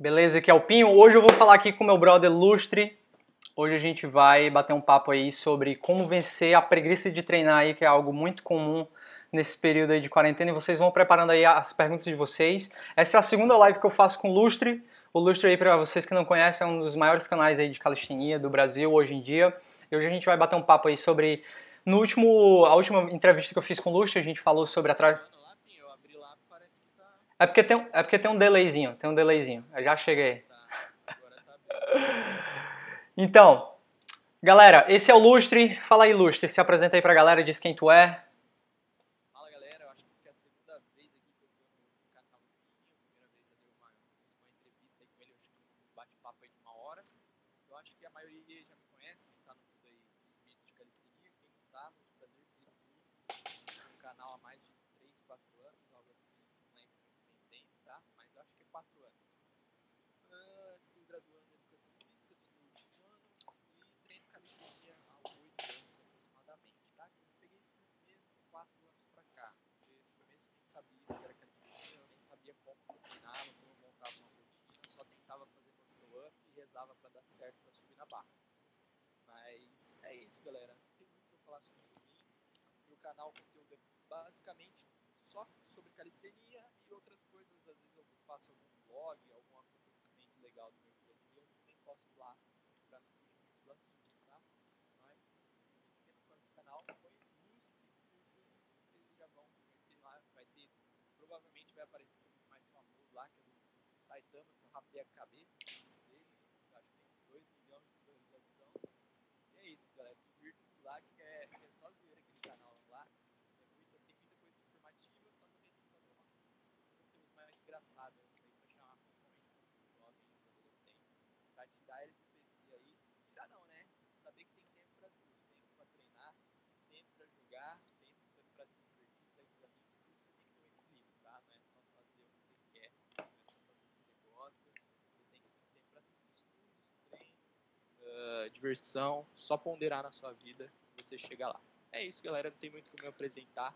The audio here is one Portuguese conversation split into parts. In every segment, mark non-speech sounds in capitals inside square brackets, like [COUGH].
Beleza, aqui é o Pinho. Hoje eu vou falar aqui com meu brother Lustre. Hoje a gente vai bater um papo aí sobre como vencer a preguiça de treinar aí, que é algo muito comum nesse período aí de quarentena. E vocês vão preparando aí as perguntas de vocês. Essa é a segunda live que eu faço com o Lustre. O Lustre aí, para vocês que não conhecem, é um dos maiores canais aí de calistenia do Brasil hoje em dia. E hoje a gente vai bater um papo aí sobre... No último, a última entrevista que eu fiz com o Lustre, a gente falou sobre a tra... É porque tem, é porque tem um delayzinho, tem um delayzinho. Eu já cheguei. Então, galera, esse é o Lustre. Fala aí, Lustre. Se apresenta aí pra galera, diz quem tu é. Fala galera, eu acho que é a segunda vez aqui que eu tô no canal do Pinho. Primeira vez eu dei uma, uma entrevista aí com ele, eu acho que um bate-papo aí de uma hora. Eu acho que a maioria já me conhece, quem tá no mundo aí dos vídeos de calistenia, quem não tá, muito prazer, Felipe Luz. No canal há mais de 3, 4 anos, algo assim, não lembro muito bem tempo, tá? Mas acho que é 4 anos. Ah, estou graduando em Educação Física, tô no último ano e treino calistenia há 8 anos aproximadamente, tá? Que eu peguei firme mesmo 4 anos pra cá. Porque no começo eu nem sabia o que era calistenia, eu nem sabia como que eu treinava, como eu montava uma rotina, só tentava fazer muscle up e rezava pra dar certo pra subir na barra. Mas é isso, galera. Não tem muito o que falar sobre mim. Meu canal, o conteúdo é basicamente só sobre calistenia e outras coisas. Às vezes eu faço algum vlog, algum acontecimento legal do meu dia a dia, eu nem posto lá pra não fugir muito do assunto, tá? Mas quem não conhece o canal, foi Lustre no YouTube, vocês já vão conhecer lá, vai ter, provavelmente vai aparecer mais famoso lá, que é do Saitama, que eu rapei a cabeça dele, acho que tem uns 2 milhões de visualização. E é isso, galera, divirtam-se lá, que é, que é só zoeira aquele canal lá. É muita, tem muita coisa informativa, só que eu tento fazer uma, um conteúdo mais engraçado aí pra chamar principalmente os jovens, os adolescentes, pra tirar eles do PC aí. Tirar não, né? Saber que tem tempo pra tudo, tempo pra treinar, tempo pra jogar, tempo pra se divertir, sair com os amigos, tudo você tem que ter um equilíbrio, tá? Não é só fazer o que você quer, não é só fazer o que você gosta, você tem que ter tempo pra tudo, estudos, treino, ah, diversão, só ponderar na sua vida você chega lá. É isso, galera, não tem muito como me apresentar,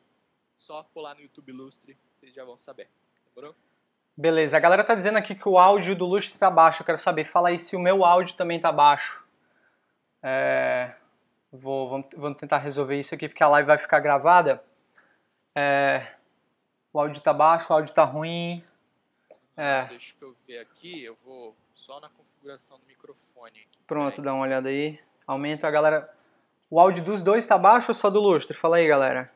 só colar no YouTube Lustre, vocês já vão saber. Demorou? Beleza, a galera tá dizendo aqui que o áudio do Lustre tá baixo. Eu quero saber, fala aí se o meu áudio também tá baixo. É, vou, vamos, vamos tentar resolver isso aqui porque a live vai ficar gravada. É, o áudio tá baixo, o áudio tá ruim. É. Deixa eu ver aqui, eu vou só na configuração do microfone aqui. Pronto, dá uma olhada aí. Aumenta a galera. O áudio dos dois tá baixo ou só do Lustre? Fala aí, galera.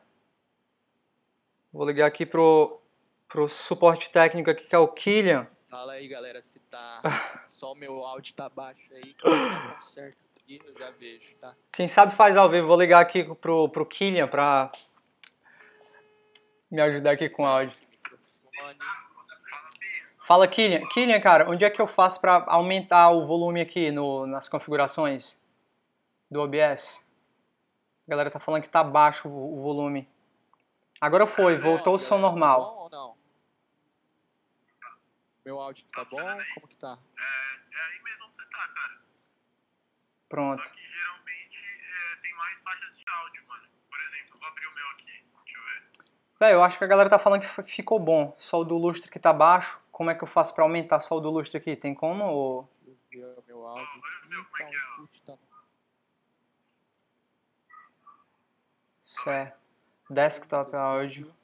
Vou ligar aqui pro, pro suporte técnico aqui, que é o Killian. Fala aí, galera, se tá [LAUGHS] só o meu áudio tá baixo aí, que eu conserto aqui, eu já vejo, tá? Quem sabe faz ao vivo. Vou ligar aqui pro, pro Killian pra me ajudar aqui com o áudio. Aqui, microfone. Fala, Killian. Killian, cara, onde é que eu faço pra aumentar o volume aqui no, nas configurações do OBS? A galera tá falando que tá baixo o, o volume. Agora foi, voltou o som Galera, normal. Tá bom ou não? Meu áudio tá bom? Como que tá? É, é aí mesmo que você tá, cara. Pronto. Só que geralmente é, tem mais faixas de áudio, mano. Por exemplo, vou abrir o meu aqui. Deixa eu ver. Véi, eu acho que a galera tá falando que ficou bom. Só o do lustre que tá baixo. Como é que eu faço pra aumentar só o do lustre aqui? Tem como? Ou... Meu áudio é é. Certo. Desktop áudio.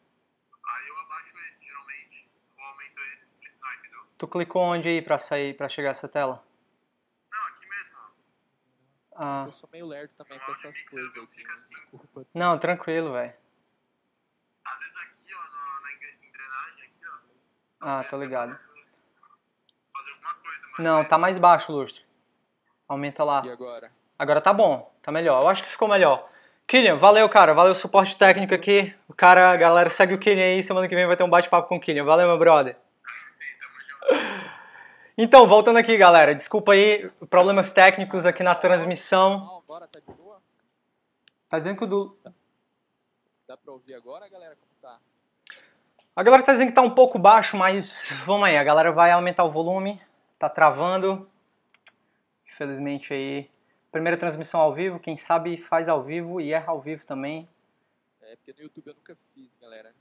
Aí eu abaixo esse, geralmente. Ou aumento esse, precisar, entendeu? Tu clicou onde aí pra sair, pra chegar essa tela? Não, aqui mesmo. Ah, Eu sou meio lerdo também com essas coisas, assim, desculpa. não, tranquilo, velho. Às vezes aqui, ó, na, na engre- engrenagem, aqui, ó. Ah, tô ligado. Fazer alguma coisa, mano. Não, tá mais baixo o lustre. Aumenta lá. E agora? Agora tá bom, tá melhor. Eu acho que ficou melhor. Killian, valeu, cara. Valeu o suporte técnico aqui. O cara, a galera, segue o Killian aí. Semana que vem vai ter um bate-papo com o Killian. Valeu, meu brother. Então, voltando aqui, galera. Desculpa aí, problemas técnicos aqui na transmissão. Não, tá de boa? Tá dizendo que o do... Dá pra ouvir agora, galera? A galera tá dizendo que tá um pouco baixo, mas vamos aí. A galera vai aumentar o volume. Tá travando. Infelizmente aí. Primeira transmissão ao vivo. Quem sabe faz ao vivo e erra ao vivo também. É, porque no YouTube eu nunca fiz, galera.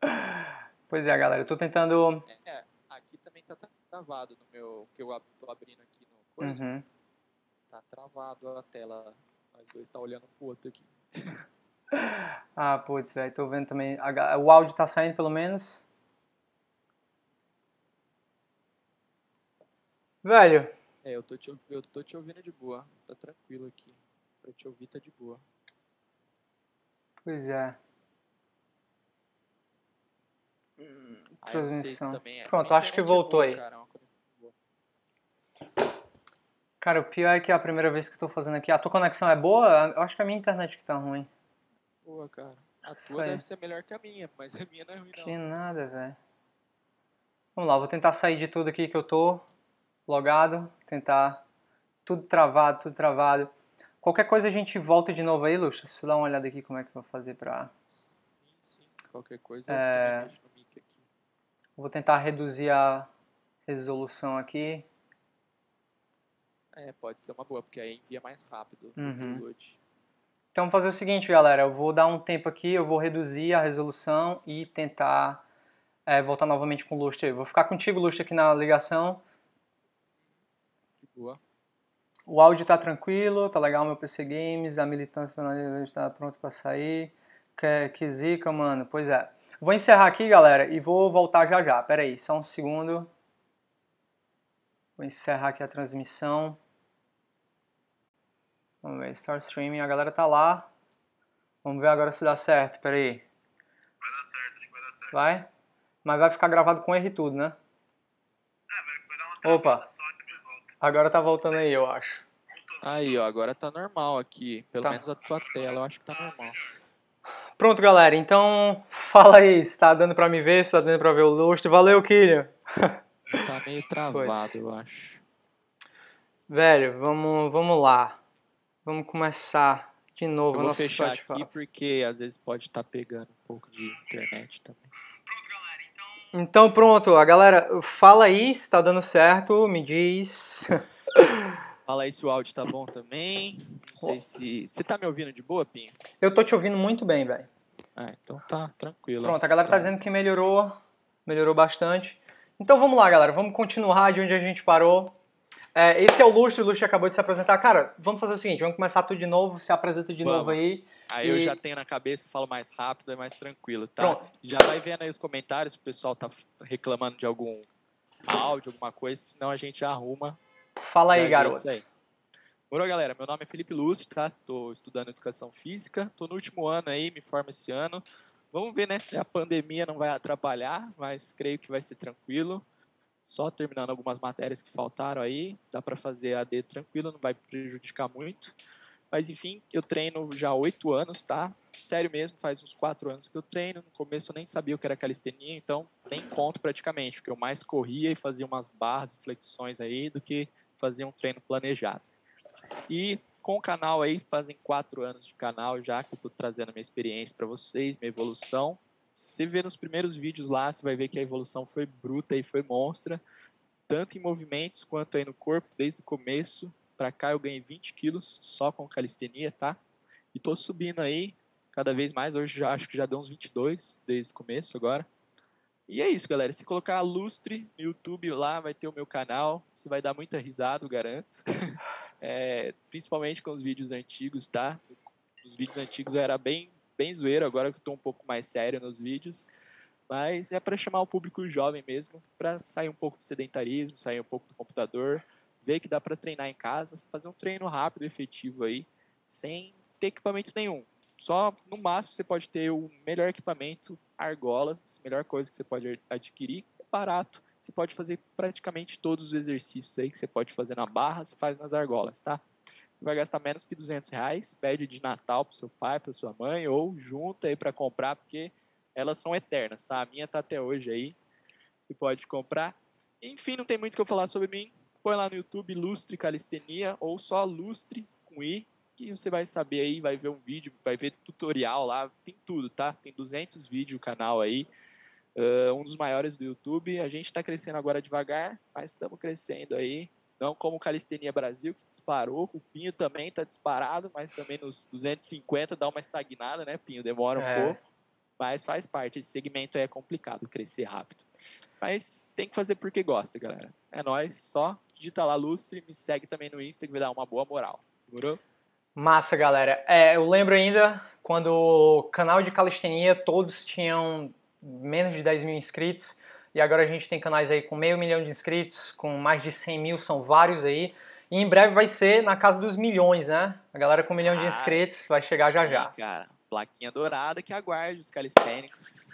[LAUGHS] Pois é, galera. Eu tô tentando... É, aqui também tá, travado no meu. que eu tô abrindo aqui no coisa. Uhum. Tá travado a tela. Nós dois tá olhando pro outro aqui. [LAUGHS] [LAUGHS] Ah, putz, velho, tô vendo também. O áudio tá saindo pelo menos. Velho, É, eu tô te, eu tô te ouvindo de boa. Tá tranquilo aqui. Pra te ouvir tá de boa. pois é. Se Transmissão. é. Pronto, acho que voltou boa, aí. cara, é. Cara, o pior é que é a primeira vez que eu tô fazendo aqui. A tua conexão é boa? Eu acho que é a minha internet que tá ruim. Boa, cara. A tua aí. deve ser melhor que a minha, mas a minha não é ruim, não. Que nada, velho. Vamos lá, vou tentar sair de tudo aqui que eu tô logado. Tentar. Tudo travado, tudo travado. Qualquer coisa a gente volta de novo aí, Luxo. Deixa eu dar uma olhada aqui como é que eu vou fazer pra. Sim, sim. Qualquer coisa eu É. no mic aqui. Vou tentar reduzir a resolução aqui. É, pode ser uma boa, porque aí envia mais rápido o Uhum. download. Então, vou fazer o seguinte, galera. Eu vou dar um tempo aqui, eu vou reduzir a resolução e tentar é, voltar novamente com o Lustre. Vou ficar contigo, Lustre, aqui na ligação. Boa. O áudio tá tranquilo, tá legal meu PC Games, a militância está pronto para sair. Que, que zica, mano. Pois é. Vou encerrar aqui, galera, e vou voltar já já. Pera aí, só um segundo. Vou encerrar aqui a transmissão. Vamos ver, Star Streaming, a galera tá lá. Vamos ver agora se dá certo, pera aí. Vai dar certo, acho que vai dar certo. Vai? Mas vai ficar gravado com erro e tudo, né? É, vai, vai dar uma Opa. só volta. Agora tá voltando aí, eu acho. Aí, ó, agora tá normal aqui. Pelo Tá. menos a tua tela, eu acho que tá normal. Pronto, galera. Então, fala aí se tá dando pra me ver, se tá dando pra ver o Lustre. Valeu, Killian. Tá meio [LAUGHS] travado, eu acho. Velho, vamos, vamos lá. Vamos começar de novo Eu vou fechar aqui porque às vezes pode estar pegando um pouco de internet também. Então, pronto. A galera, fala aí se tá dando certo, me diz. Fala aí se o áudio tá bom também. Não sei se. Você tá me ouvindo de boa, Pinho? Eu tô te ouvindo muito bem, velho. Ah, então tá tranquilo. Pronto, a galera tá Então, dizendo que melhorou, melhorou bastante. Então vamos lá, galera, vamos continuar de onde a gente parou. É, esse é o Lustre, o Lustre acabou de se apresentar. Cara, vamos fazer o seguinte, vamos começar tudo de novo, se apresenta de Vamos. novo aí. Aí eu e- já tenho na cabeça, falo mais rápido, é mais tranquilo, tá? Pronto. Já vai vendo aí os comentários, se o pessoal tá reclamando de algum áudio, alguma coisa, senão a gente arruma. Fala aí, ajeita garoto. aí. Bora, galera, meu nome é Felipe Lúcio, tá? Tô estudando Educação Física, tô no último ano aí, me formo esse ano. Vamos ver, né, se a pandemia não vai atrapalhar, mas creio que vai ser tranquilo. Só terminando algumas matérias que faltaram aí, dá para fazer AD tranquilo, não vai prejudicar muito. Mas enfim, eu treino já há oito anos, tá? Sério mesmo, faz uns quatro anos que eu treino. No começo eu nem sabia o que era calistenia, então nem conto praticamente, porque eu mais corria e fazia umas barras flexões aí do que fazia um treino planejado. E com o canal aí, fazem quatro anos de canal já, que eu tô trazendo minha experiência para vocês, minha evolução. Se vê nos primeiros vídeos lá, você vai ver que a evolução foi bruta e foi monstra, tanto em movimentos quanto aí no corpo, desde o começo. Pra cá eu ganhei 20 quilos só com calistenia, tá? E tô subindo aí cada vez mais. Hoje já acho que já deu uns 22 desde o começo agora. E é isso, galera. Se colocar Lustre no YouTube lá, vai ter o meu canal. Você vai dar muita risada, eu garanto. [LAUGHS] É, principalmente com os vídeos antigos, tá? Os vídeos antigos eu era bem, bem zoeiro, agora que eu tô um pouco mais sério nos vídeos. Mas é para chamar o público jovem mesmo, para sair um pouco do sedentarismo, sair um pouco do computador, ver que dá para treinar em casa, fazer um treino rápido e efetivo aí, sem ter equipamento nenhum. Só no máximo você pode ter o melhor equipamento, argolas, melhor coisa que você pode adquirir, é barato. Você pode fazer praticamente todos os exercícios aí que você pode fazer na barra, você faz nas argolas, tá? Vai gastar menos que 200 reais, pede de Natal pro seu pai, pra sua mãe, ou junta aí para comprar, porque elas são eternas, tá? A minha tá até hoje aí, você pode comprar. Enfim, não tem muito o que eu falar sobre mim. Põe lá no YouTube Lustre Calistenia, ou só Lustre com I, que você vai saber aí, vai ver um vídeo, vai ver tutorial lá, tem tudo, tá? Tem 200 vídeos o canal aí, uh, um dos maiores do YouTube. A gente está crescendo agora devagar, mas estamos crescendo aí. Não como o Calistenia Brasil, que disparou. O Pinho também está disparado, mas também nos 250 dá uma estagnada, né, Pinho? Demora um É. pouco. Mas faz parte. Esse segmento aí é complicado, crescer rápido. Mas tem que fazer porque gosta, galera. É nóis, só digita lá Lustre, me segue também no Insta que vai dar uma boa moral. Demorou? Massa, galera. É, eu lembro ainda quando o canal de calistenia todos tinham menos de 10 mil inscritos e agora a gente tem canais aí com meio milhão de inscritos, com mais de 100 mil, são vários aí. E em breve vai ser na casa dos milhões, né? A galera com um milhão ah, de inscritos vai chegar já já. Cara, plaquinha dourada que aguarde os calistênicos.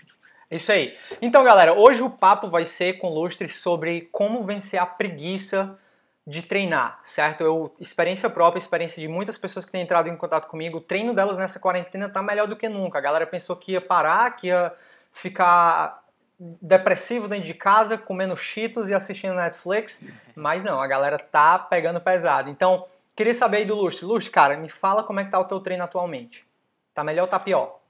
Isso aí. Então, galera, hoje o papo vai ser com Lustre sobre como vencer a preguiça de treinar, certo? Eu, experiência própria, experiência de muitas pessoas que têm entrado em contato comigo, o treino delas nessa quarentena tá melhor do que nunca. A galera pensou que ia parar, que ia ficar depressivo dentro de casa, comendo cheetos e assistindo Netflix, mas não, a galera tá pegando pesado. Então, queria saber aí do Lustre. Lustre, cara, me fala como é que tá o teu treino atualmente. Tá melhor ou tá pior?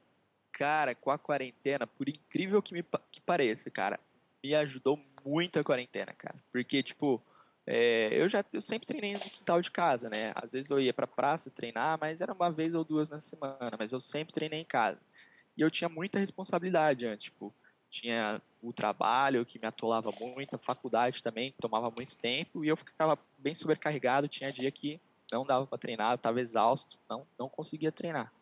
Cara, com a quarentena, por incrível que me que pareça, cara, me ajudou muito a quarentena, cara. Porque, tipo, é, eu já eu sempre treinei no quintal de casa, né? Às vezes eu ia pra praça treinar, mas era uma vez ou duas na semana, mas eu sempre treinei em casa. E eu tinha muita responsabilidade antes, tipo, tinha o trabalho que me atolava muito, a faculdade também, tomava muito tempo, e eu ficava bem sobrecarregado, tinha dia que não dava para treinar, eu estava exausto, não, não conseguia treinar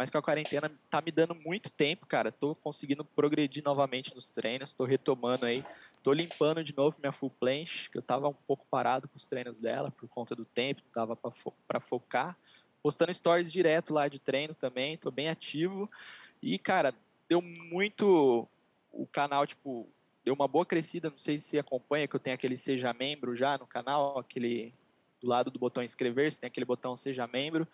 mas com a quarentena tá me dando muito tempo, cara. Tô conseguindo progredir novamente nos treinos, tô retomando aí, tô limpando de novo minha full planche, que eu tava um pouco parado com os treinos dela por conta do tempo, não dava para focar. Postando stories direto lá de treino também, tô bem ativo. E, cara, deu muito o canal, tipo, deu uma boa crescida, não sei se acompanha, que eu tenho aquele seja membro já no canal, aquele do lado do botão inscrever-se, tem aquele botão seja membro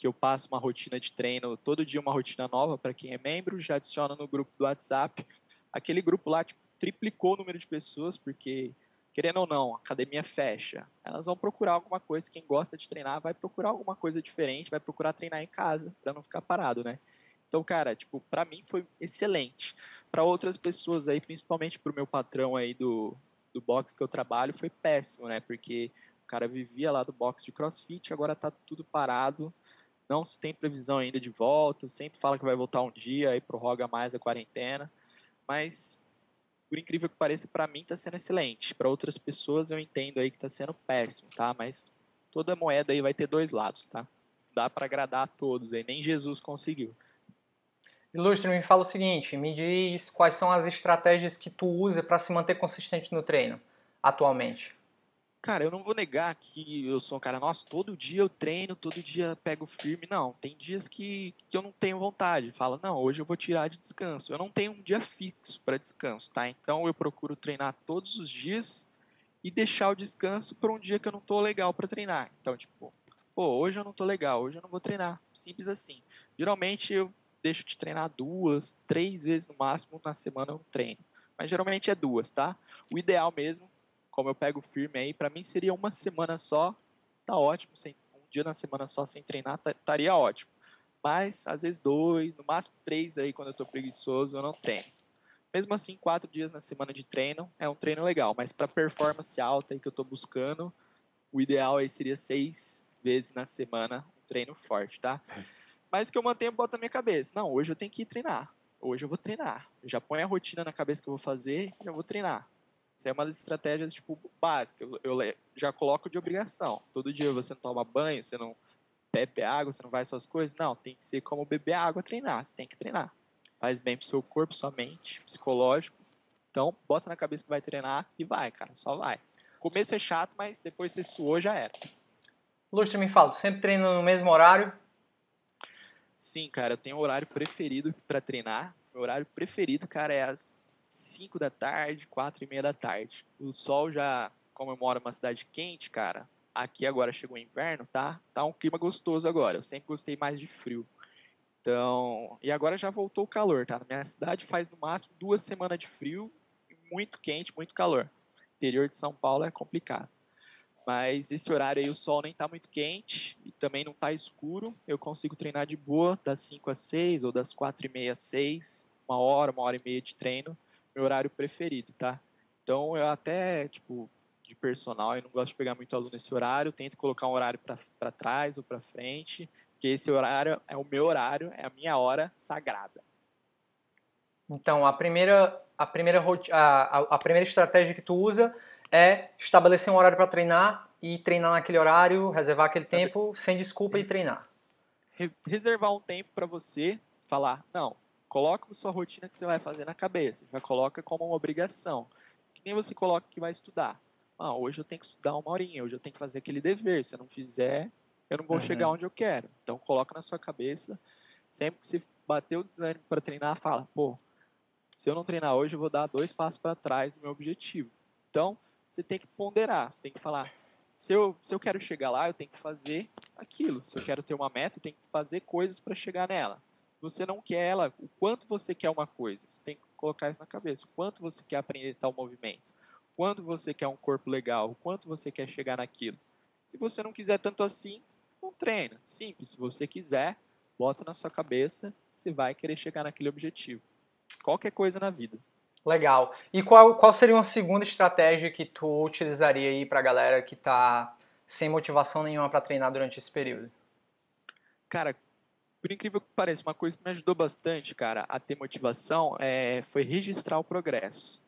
que eu passo uma rotina de treino, todo dia uma rotina nova para quem é membro, já adiciona no grupo do WhatsApp. Aquele grupo lá tipo, triplicou o número de pessoas, porque, querendo ou não, a academia fecha. Elas vão procurar alguma coisa, quem gosta de treinar vai procurar alguma coisa diferente, vai procurar treinar em casa, para não ficar parado, né? Então, cara, tipo, para mim foi excelente. Para outras pessoas aí, principalmente pro meu patrão aí do, do box que eu trabalho, foi péssimo, né? Porque o cara vivia lá do box de crossfit, agora tá tudo parado não se tem previsão ainda de volta, sempre fala que vai voltar um dia, aí prorroga mais a quarentena, mas por incrível que pareça, para mim está sendo excelente. Para outras pessoas eu entendo aí que está sendo péssimo, tá? Mas toda moeda aí vai ter dois lados, tá? Dá para agradar a todos aí, nem Jesus conseguiu. Ilustre, me fala o seguinte, me diz quais são as estratégias que tu usa para se manter consistente no treino atualmente. Cara, eu não vou negar que eu sou um cara, nossa, todo dia eu treino, todo dia pego firme. Não, tem dias que, que eu não tenho vontade. Fala, não, hoje eu vou tirar de descanso. Eu não tenho um dia fixo para descanso, tá? Então eu procuro treinar todos os dias e deixar o descanso para um dia que eu não tô legal para treinar. Então, tipo, pô, hoje eu não tô legal, hoje eu não vou treinar. Simples assim. Geralmente eu deixo de treinar duas, três vezes no máximo na semana eu treino. Mas geralmente é duas, tá? O ideal mesmo como eu pego firme aí, para mim seria uma semana só, tá ótimo, sem, um dia na semana só sem treinar, tá, estaria ótimo. Mas, às vezes, dois, no máximo três aí, quando eu tô preguiçoso, eu não treino. Mesmo assim, quatro dias na semana de treino é um treino legal, mas para performance alta aí que eu tô buscando, o ideal aí seria seis vezes na semana um treino forte, tá? Mas que eu mantenho, boto na minha cabeça. Não, hoje eu tenho que treinar. Hoje eu vou treinar. Já ponho a rotina na cabeça que eu vou fazer e eu vou treinar. Isso é uma das estratégias, tipo, básicas. Eu, eu, já coloco de obrigação. Todo dia você não toma banho, você não bebe água, você não faz suas coisas. Não, tem que ser como beber água, treinar. Você tem que treinar. Faz bem pro seu corpo, sua mente, psicológico. Então, bota na cabeça que vai treinar e vai, cara. Só vai. começo é chato, mas depois você suou, já era. Lustre, me fala, sempre treina no mesmo horário? Sim, cara, eu tenho um horário preferido para treinar. Meu horário preferido, cara, é às 5 da tarde, 4 e meia da tarde. O sol já, como eu moro numa cidade quente, cara, aqui agora chegou o inverno, tá? Tá um clima gostoso agora. Eu sempre gostei mais de frio. Então, e agora já voltou o calor, tá? Na minha cidade faz no máximo duas semanas de frio, muito quente, muito calor. interior de São Paulo é complicado. Mas esse horário aí o sol nem tá muito quente e também não tá escuro. Eu consigo treinar de boa das 5 às 6 ou das 4 e meia às 6, uma hora, uma hora e meia de treino meu horário preferido, tá? Então eu até, tipo, de personal, eu não gosto de pegar muito aluno nesse horário, tento colocar um horário para trás ou para frente, que esse horário é o meu horário, é a minha hora sagrada. Então, a primeira, a primeira, a, a, a primeira estratégia que tu usa é estabelecer um horário para treinar e treinar naquele horário, reservar aquele tempo sem desculpa e treinar. Re- reservar um tempo para você falar, não, coloca a sua rotina que você vai fazer na cabeça, já coloca como uma obrigação. Que nem você coloca que vai estudar. Ah, hoje eu tenho que estudar uma horinha, hoje eu tenho que fazer aquele dever, se eu não fizer, eu não vou Uhum. chegar onde eu quero. Então coloca na sua cabeça, sempre que você bater o desânimo para treinar, fala, pô, se eu não treinar hoje, eu vou dar dois passos para trás do meu objetivo. Então, você tem que ponderar, você tem que falar, se eu, se eu quero chegar lá, eu tenho que fazer aquilo. Se eu quero ter uma meta, eu tenho que fazer coisas para chegar nela. Você não quer ela, o quanto você quer uma coisa, você tem que colocar isso na cabeça. O quanto você quer aprender tal movimento, o quanto você quer um corpo legal, o quanto você quer chegar naquilo. Se você não quiser tanto assim, não treina. Simples. Se você quiser, bota na sua cabeça, você vai querer chegar naquele objetivo. Qualquer coisa na vida. Legal. E qual, qual seria uma segunda estratégia que tu utilizaria aí pra galera que tá sem motivação nenhuma para treinar durante esse período? Cara, por incrível que pareça, uma coisa que me ajudou bastante, cara, a ter motivação é, foi registrar o progresso.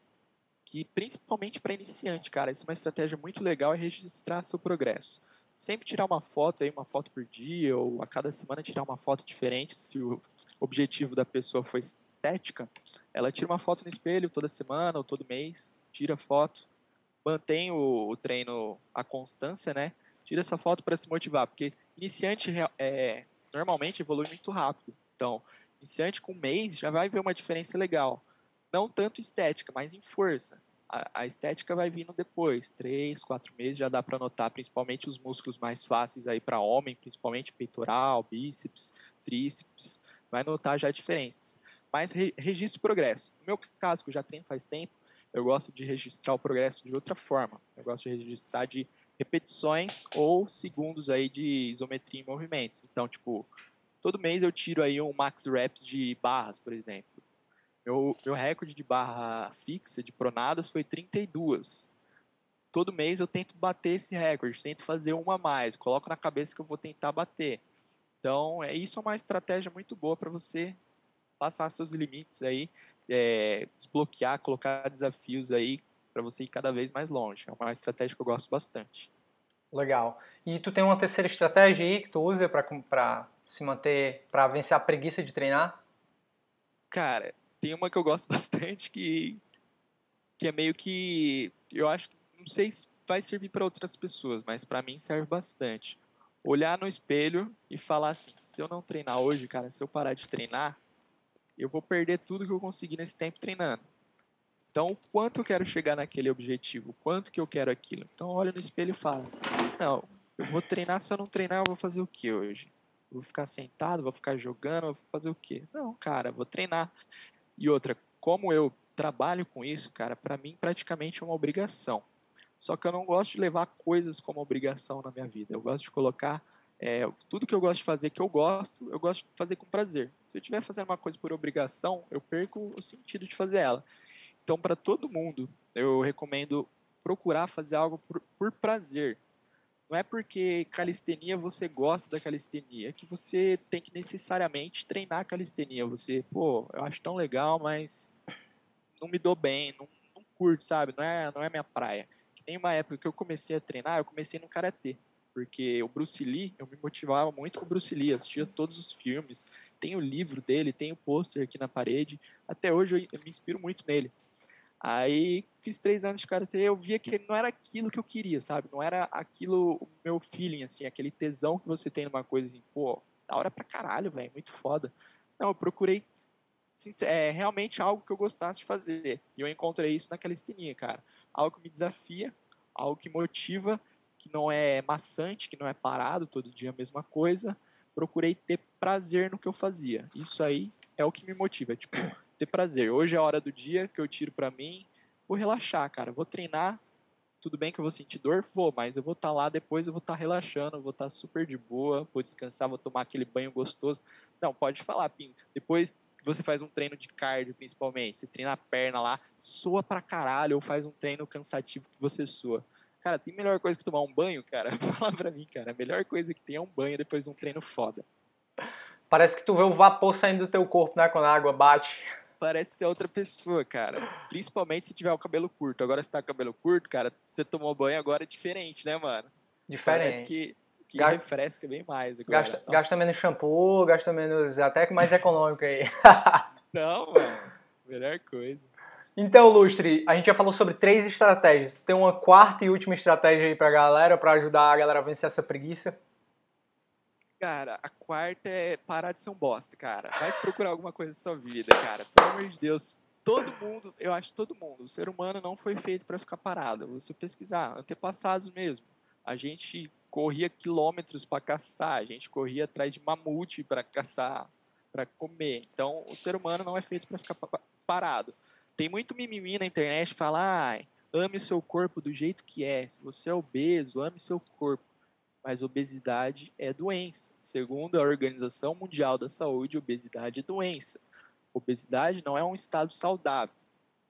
Que principalmente para iniciante, cara, isso é uma estratégia muito legal, é registrar seu progresso. Sempre tirar uma foto aí, uma foto por dia, ou a cada semana tirar uma foto diferente, se o objetivo da pessoa foi estética, ela tira uma foto no espelho toda semana ou todo mês, tira foto, mantém o, o treino, a constância, né? Tira essa foto para se motivar, porque iniciante é, normalmente evolui muito rápido. Então, iniciante com um mês já vai ver uma diferença legal. Não tanto estética, mas em força. A, a estética vai vindo depois, três, quatro meses já dá para notar, principalmente os músculos mais fáceis aí para homem, principalmente peitoral, bíceps, tríceps, vai notar já diferenças. Mas re, registre progresso. No meu caso, que eu já treino faz tempo, eu gosto de registrar o progresso de outra forma. Eu gosto de registrar de repetições ou segundos aí de isometria em movimentos. Então, tipo, todo mês eu tiro aí um max reps de barras, por exemplo. Meu, meu recorde de barra fixa de pronadas foi 32. Todo mês eu tento bater esse recorde, tento fazer uma a mais, coloco na cabeça que eu vou tentar bater. Então, é isso é uma estratégia muito boa para você passar seus limites aí, é, desbloquear, colocar desafios aí para você ir cada vez mais longe. É uma estratégia que eu gosto bastante. Legal. E tu tem uma terceira estratégia aí que tu usa para se manter, para vencer a preguiça de treinar? Cara, tem uma que eu gosto [LAUGHS] bastante que, que é meio que. Eu acho que. Não sei se vai servir para outras pessoas, mas para mim serve bastante. Olhar no espelho e falar assim: se eu não treinar hoje, cara, se eu parar de treinar, eu vou perder tudo que eu consegui nesse tempo treinando. Então, quanto eu quero chegar naquele objetivo, quanto que eu quero aquilo. Então, olha no espelho e fala: não, eu vou treinar, se eu não treinar, eu vou fazer o que hoje? Eu vou ficar sentado, vou ficar jogando, vou fazer o quê? Não, cara, vou treinar. E outra, como eu trabalho com isso, cara, para mim praticamente é uma obrigação. Só que eu não gosto de levar coisas como obrigação na minha vida. Eu gosto de colocar é, tudo que eu gosto de fazer, que eu gosto, eu gosto de fazer com prazer. Se eu estiver fazendo uma coisa por obrigação, eu perco o sentido de fazer ela. Então, para todo mundo, eu recomendo procurar fazer algo por, por prazer. Não é porque calistenia você gosta da calistenia, é que você tem que necessariamente treinar calistenia. Você, pô, eu acho tão legal, mas não me dou bem, não, não curto, sabe? Não é, não é minha praia. Que tem uma época que eu comecei a treinar, eu comecei no karatê. Porque o Bruce Lee, eu me motivava muito com o Bruce Lee, assistia todos os filmes, tem o livro dele, tem o pôster aqui na parede. Até hoje eu, me inspiro muito nele. Aí fiz três anos de karatê, eu via que não era aquilo que eu queria, sabe? Não era aquilo, o meu feeling, assim, aquele tesão que você tem numa coisa assim, pô, da hora pra caralho, velho, muito foda. Não, eu procurei é, realmente algo que eu gostasse de fazer. E eu encontrei isso na calistenia, cara. Algo que me desafia, algo que motiva, que não é maçante, que não é parado todo dia a mesma coisa. Procurei ter prazer no que eu fazia. Isso aí é o que me motiva, tipo, ter prazer. Hoje é a hora do dia que eu tiro pra mim, vou relaxar, cara. Vou treinar, tudo bem que eu vou sentir dor, vou, mas eu vou estar tá lá depois, eu vou estar tá relaxando, vou estar tá super de boa, vou descansar, vou tomar aquele banho gostoso. Não, pode falar, Pinto. Depois você faz um treino de cardio, principalmente, você treina a perna lá, soa pra caralho, ou faz um treino cansativo que você soa. Cara, tem melhor coisa que tomar um banho, cara? [LAUGHS] Fala pra mim, cara. A melhor coisa que tem é um banho depois de um treino foda. Parece que tu vê o vapor saindo do teu corpo, né? Quando a água bate. parece ser outra pessoa, cara. Principalmente se tiver o cabelo curto. Agora, se tá com o cabelo curto, cara, você tomou banho agora é diferente, né, mano? Diferente. Parece que, que Gasta- refresca bem mais agora. Gasta, gasta menos shampoo, gasta menos. até que mais econômico aí. Não, [LAUGHS] mano. Melhor coisa. Então, Lustre, a gente já falou sobre três estratégias. Tu tem uma quarta e última estratégia aí pra galera, pra ajudar a galera a vencer essa preguiça? Cara, a quarta é parar de ser um bosta, cara. Vai procurar alguma coisa na sua vida, cara. Pelo amor de Deus. Todo mundo, eu acho todo mundo, o ser humano não foi feito para ficar parado. Você pesquisar, antepassados mesmo. A gente corria quilômetros para caçar, a gente corria atrás de mamute para caçar, para comer. Então, o ser humano não é feito para ficar pa- parado. Tem muito mimimi na internet que fala: "Ai, ame seu corpo do jeito que é. Se você é obeso, ame seu corpo." Mas obesidade é doença. Segundo a Organização Mundial da Saúde, obesidade é doença. Obesidade não é um estado saudável.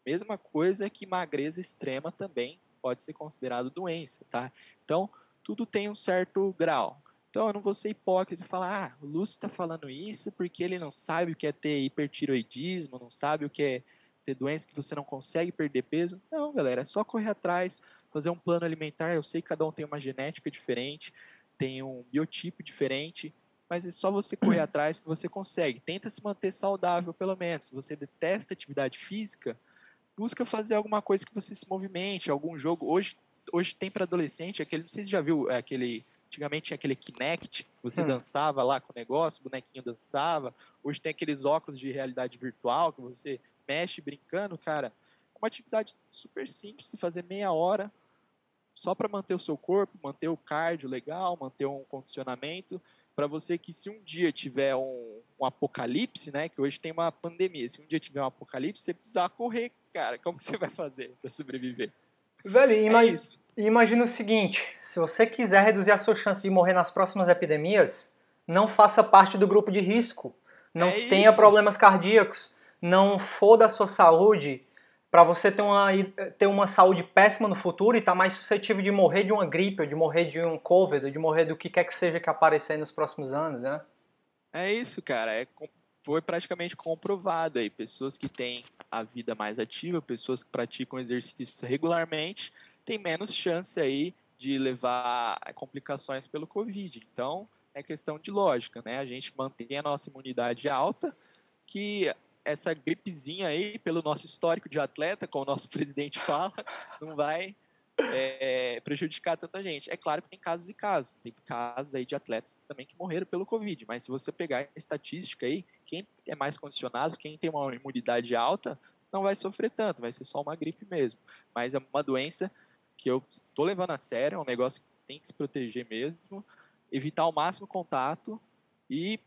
Mesma coisa que magreza extrema também pode ser considerado doença, tá? Então, tudo tem um certo grau. Então, eu não vou ser hipócrita e falar, ah, o Lúcio está falando isso porque ele não sabe o que é ter hipertiroidismo, não sabe o que é ter doença que você não consegue perder peso. Não, galera, é só correr atrás, fazer um plano alimentar. Eu sei que cada um tem uma genética diferente, tem um biotipo diferente, mas é só você correr [CLEARS THROAT] atrás que você consegue. Tenta se manter saudável, pelo menos. Se você detesta atividade física, busca fazer alguma coisa que você se movimente, algum jogo. Hoje, hoje tem para adolescente aquele, não sei se você já viu é, aquele, antigamente tinha aquele Kinect, você Hum. dançava lá com o negócio, o bonequinho dançava. Hoje tem aqueles óculos de realidade virtual que você mexe brincando, cara. É uma atividade super simples, se fazer meia hora, só para manter o seu corpo, manter o cardio legal, manter um condicionamento, para você que se um dia tiver um, um apocalipse, né, que hoje tem uma pandemia, se um dia tiver um apocalipse, você precisar correr, cara, como que você vai fazer para sobreviver? Velho, É ima- isso. imagina o seguinte: se você quiser reduzir a sua chance de morrer nas próximas epidemias, não faça parte do grupo de risco. Não É tenha isso. problemas cardíacos. Não foda a sua saúde para você ter uma, ter uma saúde péssima no futuro e estar mais suscetível de morrer de uma gripe, ou de morrer de um Covid, ou de morrer do que quer que seja que aparecer nos próximos anos, né? É isso, cara. É, foi praticamente comprovado aí. Pessoas que têm a vida mais ativa, pessoas que praticam exercício regularmente, têm menos chance aí de levar complicações pelo Covid. Então, é questão de lógica, né? A gente mantém a nossa imunidade alta, que essa gripezinha aí, pelo nosso histórico de atleta, como o nosso [LAUGHS] presidente fala, não vai é, prejudicar tanta gente. É claro que tem casos e casos. Tem casos aí de atletas também que morreram pelo Covid. Mas se você pegar a estatística aí, quem é mais condicionado, quem tem uma imunidade alta, não vai sofrer tanto. Vai ser só uma gripe mesmo. Mas é uma doença que eu tô levando a sério, é um negócio que tem que se proteger mesmo, evitar ao máximo contato e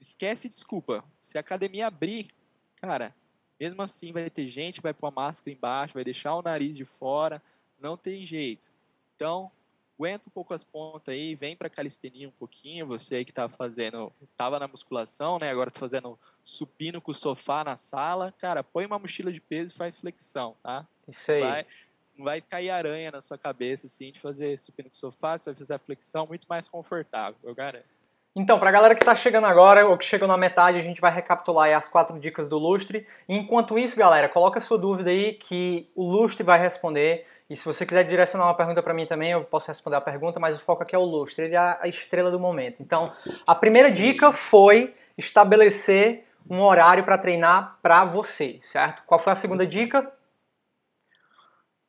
esquece desculpa. Se a academia abrir, cara, mesmo assim vai ter gente que vai pôr a máscara embaixo, vai deixar o nariz de fora, não tem jeito. Então, aguenta um pouco as pontas aí, vem pra calistenia um pouquinho, você aí que tá fazendo, tava na musculação, né, agora tá fazendo supino com o sofá na sala, cara, põe uma mochila de peso e faz flexão, tá? Isso aí. Vai, não vai cair aranha na sua cabeça, assim, de fazer supino com o sofá, você vai fazer a flexão muito mais confortável, eu garanto. Então, pra galera que tá chegando agora ou que chegou na metade, a gente vai recapitular aí as quatro dicas do Lustre. Enquanto isso, galera, coloca sua dúvida aí que o Lustre vai responder. E se você quiser direcionar uma pergunta pra mim também, eu posso responder a pergunta, mas o foco aqui é o Lustre, ele é a estrela do momento. Então, a primeira dica foi estabelecer um horário pra treinar pra você, certo? Qual foi a segunda dica?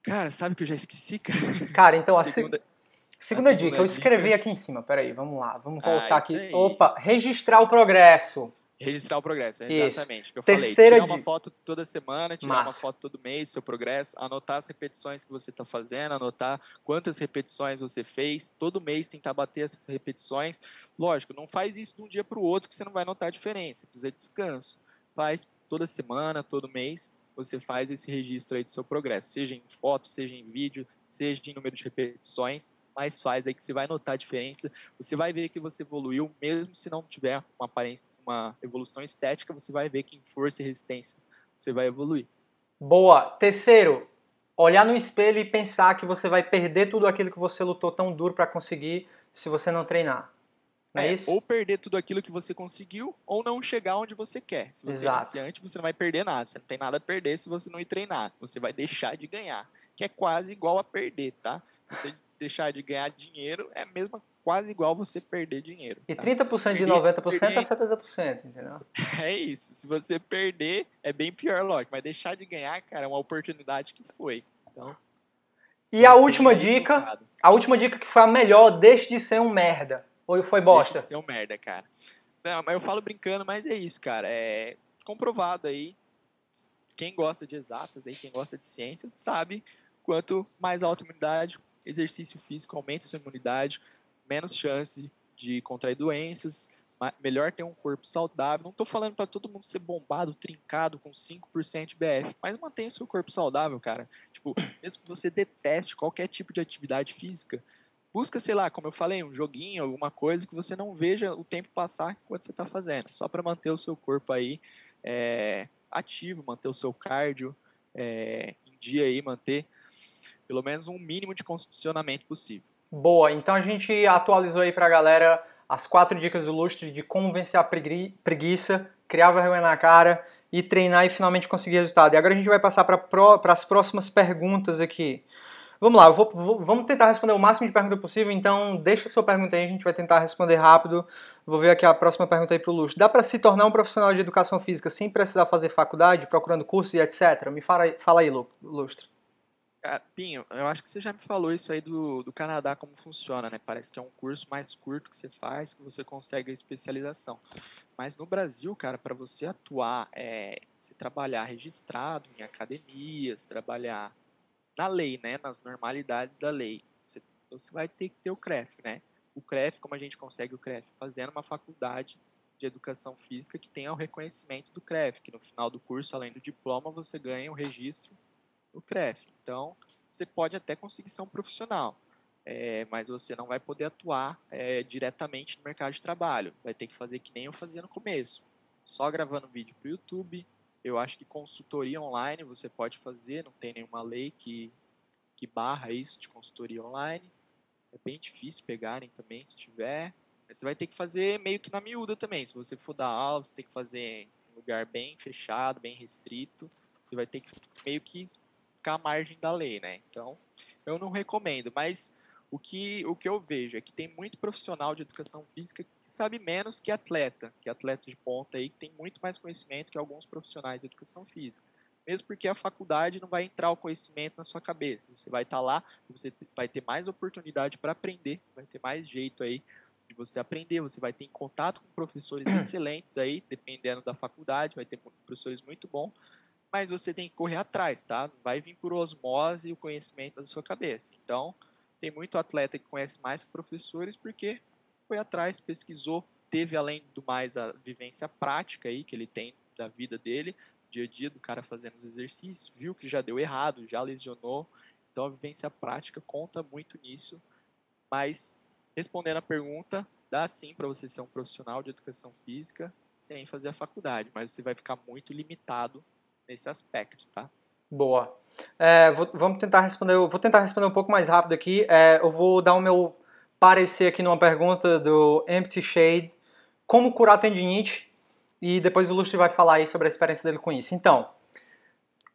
Cara, sabe que eu já esqueci, cara? Cara, então a se- Segunda- segunda, dica, eu escrevi dica- aqui em cima, peraí, vamos lá, vamos Ah, voltar isso aqui. aí. Opa, registrar o progresso. Registrar o progresso, exatamente. Que eu Terceira falei, tirar uma dica. foto toda semana, tirar Massa. uma foto todo mês, seu progresso, anotar as repetições que você está fazendo, anotar quantas repetições você fez. Todo mês tentar bater essas repetições. Lógico, não faz isso de um dia para o outro que você não vai notar a diferença. Precisa de descanso. Faz toda semana, todo mês, você faz esse registro aí do seu progresso, seja em foto, seja em vídeo, seja em número de repetições, mas faz aí que você vai notar a diferença. Você vai ver que você evoluiu, mesmo se não tiver uma aparência, uma evolução estética, você vai ver que em força e resistência você vai evoluir. Boa. Terceiro, olhar no espelho e pensar que você vai perder tudo aquilo que você lutou tão duro pra conseguir se você não treinar. Não é, É, isso? ou perder tudo aquilo que você conseguiu, ou não chegar onde você quer. Se você Exato. é iniciante, você não vai perder nada. Você não tem nada a perder se você não ir treinar. Você vai deixar de ganhar. Que é quase igual a perder, tá? Você deixar de ganhar dinheiro é mesmo quase igual você perder dinheiro. E tá? 30% de Perdi- 90% é perdi. 70%, entendeu? [LAUGHS] É isso. Se você perder, é bem pior, lógico. Mas deixar de ganhar, cara, é uma oportunidade que foi. Então, E a última dica, a última dica que foi a melhor, deixe de ser um merda. Ou foi bosta? Deixa de ser um merda, cara. Não, mas eu falo brincando, mas é isso, cara. É comprovado aí. Quem gosta de exatas aí, quem gosta de ciências, sabe quanto mais alta a imunidade, exercício físico aumenta sua imunidade, menos chance de contrair doenças, melhor ter um corpo saudável. Não tô falando para todo mundo ser bombado, trincado com 5% de BF, mas mantenha seu corpo saudável, cara. Tipo, [CLEARS THROAT] mesmo que você deteste qualquer tipo de atividade física, busca, sei lá, como eu falei, um joguinho, alguma coisa que você não veja o tempo passar enquanto você está fazendo, só para manter o seu corpo aí é, ativo, manter o seu cardio é, em dia aí, manter pelo menos um mínimo de condicionamento possível. Boa, então a gente atualizou aí pra galera as quatro dicas do Lustre de como vencer a pregui- preguiça, criar vergonha na cara e treinar e finalmente conseguir resultado. E agora a gente vai passar para as próximas perguntas aqui. Vamos lá, vou- vou- vamos tentar responder o máximo de perguntas possível, então deixa a sua pergunta aí, a gente vai tentar responder rápido. Vou ver aqui a próxima pergunta aí pro Lustre. Dá para se tornar um profissional de educação física sem precisar fazer faculdade, procurando curso e etc? Me fala aí, fala aí Lu- Lustre. Cara, Pinho, eu acho que você já me falou isso aí do, do Canadá, como funciona, né? Parece que é um curso mais curto que você faz, que você consegue a especialização. Mas no Brasil, cara, para você atuar, é, você trabalhar registrado em academias, trabalhar na lei, né? Nas normalidades da lei, você, você vai ter que ter o CREF, né? O CREF, como a gente consegue o CREF? Fazendo uma faculdade de educação física que tenha o reconhecimento do CREF, que no final do curso, além do diploma, você ganha o registro no CREF. Então, você pode até conseguir ser um profissional, é, mas você não vai poder atuar é, diretamente no mercado de trabalho. Vai ter que fazer que nem eu fazia no começo, só gravando vídeo para o YouTube. Eu acho que consultoria online você pode fazer, não tem nenhuma lei que, que barra isso de consultoria online. É bem difícil pegarem também, se tiver. Mas você vai ter que fazer meio que na miúda também. Se você for dar aula, você tem que fazer em um lugar bem fechado, bem restrito. Você vai ter que meio que ficar à margem da lei, né? Então, eu não recomendo, mas o que, o que eu vejo é que tem muito profissional de educação física que sabe menos que atleta, que atleta de ponta aí, que tem muito mais conhecimento que alguns profissionais de educação física. Mesmo porque a faculdade não vai entrar o conhecimento na sua cabeça. Você vai estar lá, você vai ter mais oportunidade para aprender, vai ter mais jeito aí de você aprender, você vai ter em contato com professores [CLEARS THROAT] excelentes aí, dependendo da faculdade, vai ter professores muito bons, mas você tem que correr atrás, tá? Vai vir por osmose o conhecimento da sua cabeça. Então, tem muito atleta que conhece mais professores porque foi atrás, pesquisou, teve além do mais a vivência prática aí que ele tem da vida dele, dia a dia do cara fazendo os exercícios, viu que já deu errado, já lesionou. Então a vivência prática conta muito nisso. Mas respondendo a pergunta, dá sim para você ser um profissional de educação física sem fazer a faculdade, mas você vai ficar muito limitado nesse aspecto, tá? Boa. É, vou, vamos tentar responder. Vou tentar responder um pouco mais rápido aqui. É, eu vou dar o meu parecer aqui numa pergunta do Empty Shade. Como curar tendinite? E depois o Lustre vai falar aí sobre a experiência dele com isso. Então,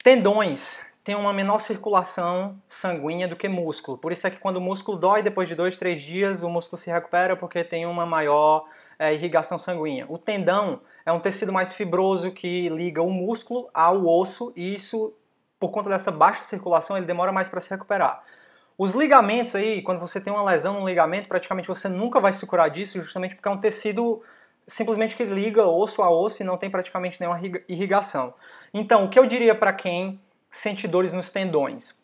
tendões têm uma menor circulação sanguínea do que músculo. Por isso é que quando o músculo dói, depois de dois, três dias, o músculo se recupera porque tem uma maior é, irrigação sanguínea. O tendão é um tecido mais fibroso que liga o músculo ao osso e isso, por conta dessa baixa circulação, ele demora mais para se recuperar. Os ligamentos aí, quando você tem uma lesão no ligamento, praticamente você nunca vai se curar disso, justamente porque é um tecido simplesmente que liga osso a osso e não tem praticamente nenhuma irrigação. Então, o que eu diria para quem sente dores nos tendões?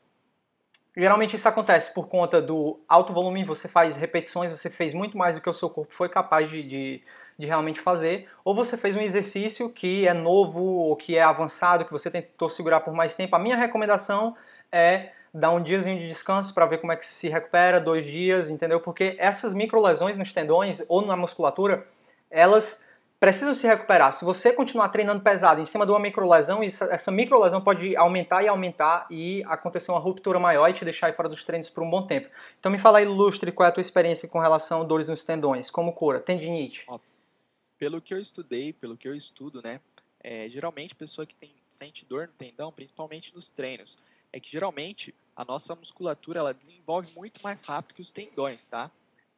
Geralmente isso acontece por conta do alto volume, você faz repetições, você fez muito mais do que o seu corpo foi capaz de, de, de, realmente fazer, ou você fez um exercício que é novo ou que é avançado, que você tentou segurar por mais tempo. A minha recomendação é dar um diazinho de descanso para ver como é que se recupera, dois dias, entendeu? Porque essas microlesões nos tendões ou na musculatura, elas precisa se recuperar. Se você continuar treinando pesado em cima de uma microlesão, essa microlesão pode aumentar e aumentar e acontecer uma ruptura maior e te deixar fora dos treinos por um bom tempo. Então me fala aí, Lustre, qual é a tua experiência com relação a dores nos tendões? Como cura? Tendinite? Pelo que eu estudei, pelo que eu estudo, né? É, geralmente, pessoa que tem, sente dor no tendão, principalmente nos treinos, é que geralmente a nossa musculatura ela desenvolve muito mais rápido que os tendões, tá?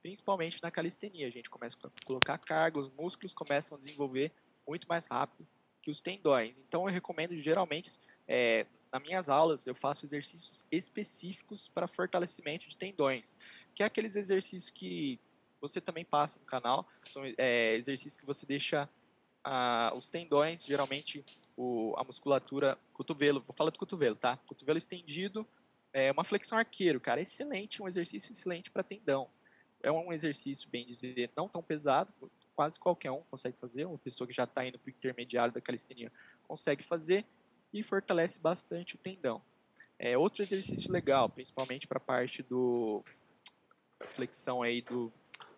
Principalmente na calistenia, a gente começa a colocar carga, os músculos começam a desenvolver muito mais rápido que os tendões. Então eu recomendo geralmente, é, nas minhas aulas, eu faço exercícios específicos para fortalecimento de tendões, que é aqueles exercícios que você também passa no canal, são é, exercícios que você deixa ah, os tendões, geralmente o, a musculatura, cotovelo, vou falar do cotovelo, tá? Cotovelo estendido, é uma flexão arqueiro, cara, excelente, um exercício excelente para tendão. É um exercício, bem dizer, não tão pesado, quase qualquer um consegue fazer, uma pessoa que já está indo para o intermediário da calistenia consegue fazer e fortalece bastante o tendão. É outro exercício legal, principalmente para a parte do flexão aí do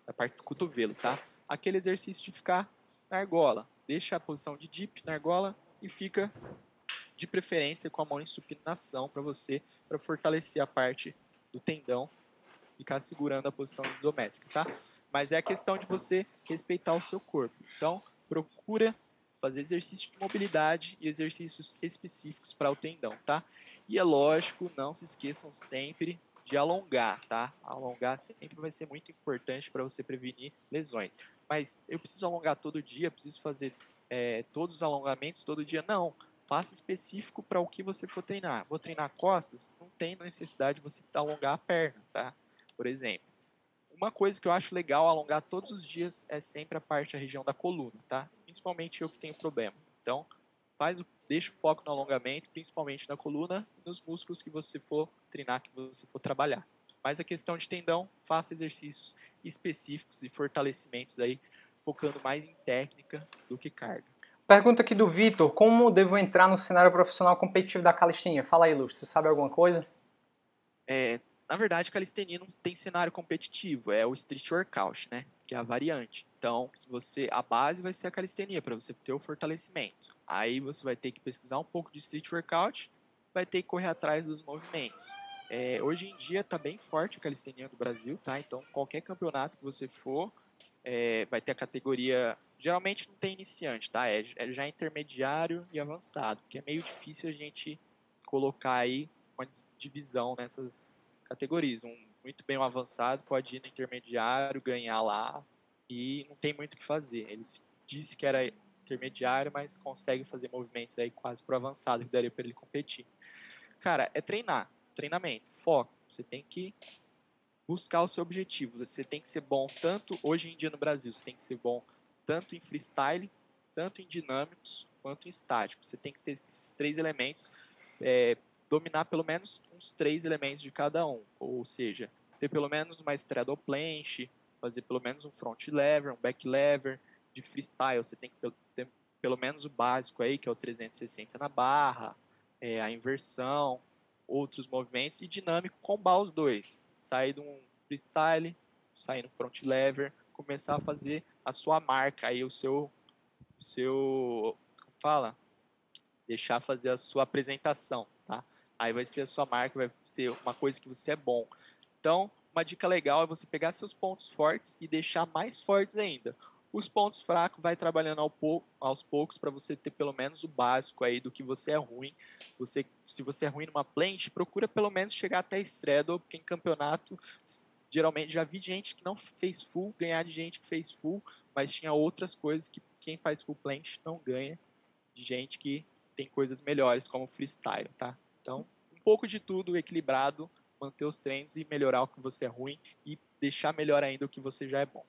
da parte do cotovelo, tá? Aquele exercício de ficar na argola, deixa a posição de dip na argola e fica de preferência com a mão em supinação para você, para fortalecer a parte do tendão ficar segurando a posição isométrica, tá? Mas é a questão de você respeitar o seu corpo. Então, procura fazer exercícios de mobilidade e exercícios específicos para o tendão, tá? E é lógico, não se esqueçam sempre de alongar, tá? Alongar sempre vai ser muito importante para você prevenir lesões. Mas eu preciso alongar todo dia, preciso fazer é, todos os alongamentos todo dia? Não. Faça específico para o que você for treinar. Vou treinar costas? Não tem necessidade de você alongar a perna, tá? Por exemplo. Uma coisa que eu acho legal alongar todos os dias é sempre a parte da região da coluna, tá? Principalmente eu que tenho problema. Então, faz o, deixa o foco no alongamento, principalmente na coluna e nos músculos que você for treinar, que você for trabalhar. Mas a questão de tendão, faça exercícios específicos e fortalecimentos aí, focando mais em técnica do que carga. Pergunta aqui do Vitor, como devo entrar no cenário profissional competitivo da calistenia? Fala aí, Lúcio, sabe alguma coisa? É, na verdade, calistenia não tem cenário competitivo, é o street workout, né? Que é a variante. Então, você a base vai ser a calistenia para você ter o fortalecimento. Aí você vai ter que pesquisar um pouco de street workout, vai ter que correr atrás dos movimentos. É, hoje em dia está bem forte a calistenia do Brasil, tá? Então, qualquer campeonato que você for, é, vai ter a categoria. Geralmente não tem iniciante, tá? É, é já intermediário e avançado, que é meio difícil a gente colocar aí uma divisão nessas categorias. Um muito bem avançado pode ir no intermediário, ganhar lá e não tem muito o que fazer. Ele disse que era intermediário, mas consegue fazer movimentos aí quase pro avançado que daria para ele competir. Cara, é treinar, treinamento, foco. Você tem que buscar o seu objetivo. Você tem que ser bom tanto hoje em dia no Brasil, você tem que ser bom tanto em freestyle, tanto em dinâmicos quanto em estático. Você tem que ter esses três elementos é, dominar pelo menos uns três elementos de cada um, ou seja, ter pelo menos uma straddle planche, fazer pelo menos um front lever, um back lever, de freestyle você tem que ter pelo menos o básico aí, que é o 360 na barra, é, a inversão, outros movimentos, e dinâmico combar os dois, sair de um freestyle, sair no front lever, começar a fazer a sua marca aí, o seu, o seu, como fala? Deixar fazer a sua apresentação? Aí vai ser a sua marca, vai ser uma coisa que você é bom. Então, uma dica legal é você pegar seus pontos fortes e deixar mais fortes ainda. Os pontos fracos vai trabalhando ao pou, aos poucos para você ter pelo menos o básico aí do que você é ruim. Você, se você é ruim numa planche, procura pelo menos chegar até straddle, porque em campeonato geralmente já vi gente que não fez full ganhar de gente que fez full, mas tinha outras coisas que quem faz full planche não ganha de gente que tem coisas melhores como freestyle, tá? Então, um pouco de tudo equilibrado, manter os treinos e melhorar o que você é ruim e deixar melhor ainda o que você já é bom.